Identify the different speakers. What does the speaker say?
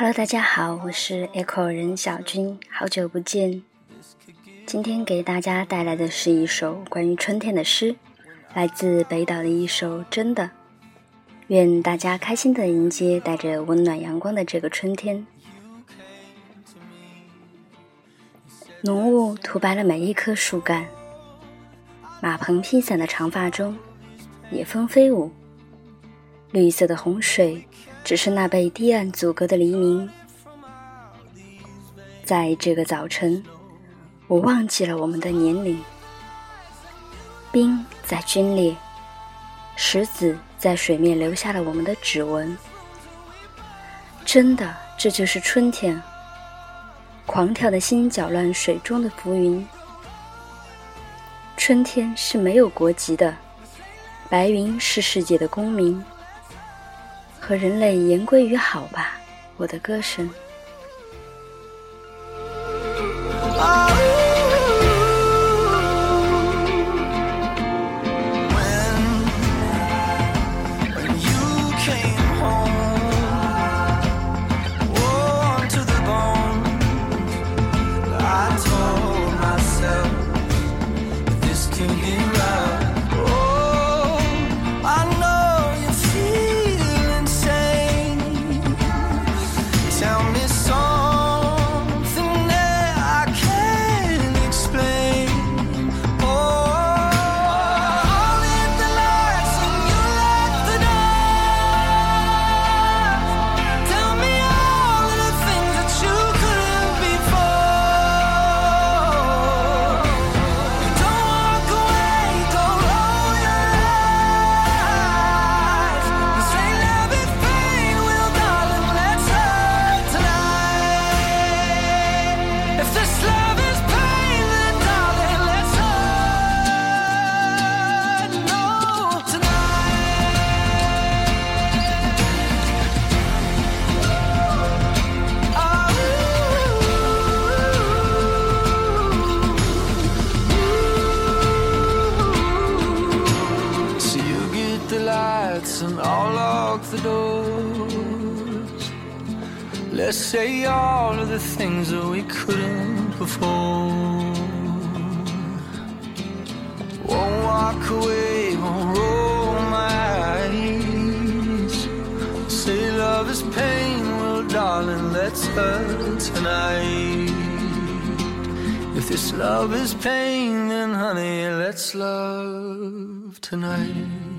Speaker 1: Hello，大家好，我是 Echo 任小军，好久不见。今天给大家带来的是一首关于春天的诗，来自北岛的一首《真的》。愿大家开心的迎接带着温暖阳光的这个春天。浓雾涂白了每一棵树干，马棚披散的长发中，野蜂飞舞。绿色的洪水，只是那被堤岸阻隔的黎明。在这个早晨，我忘记了我们的年龄。冰在皲裂，石子在水面留下了我们的指纹。真的，这就是春天。狂跳的心搅乱水中的浮云。春天是没有国籍的，白云是世界的公民。和人类言归于好吧，我的歌声。
Speaker 2: Let's say all of the things that we couldn't before. Won't walk away, won't roll my eyes. Say love is pain, well, darling, let's hurt tonight. If this love is pain, then honey, let's love tonight.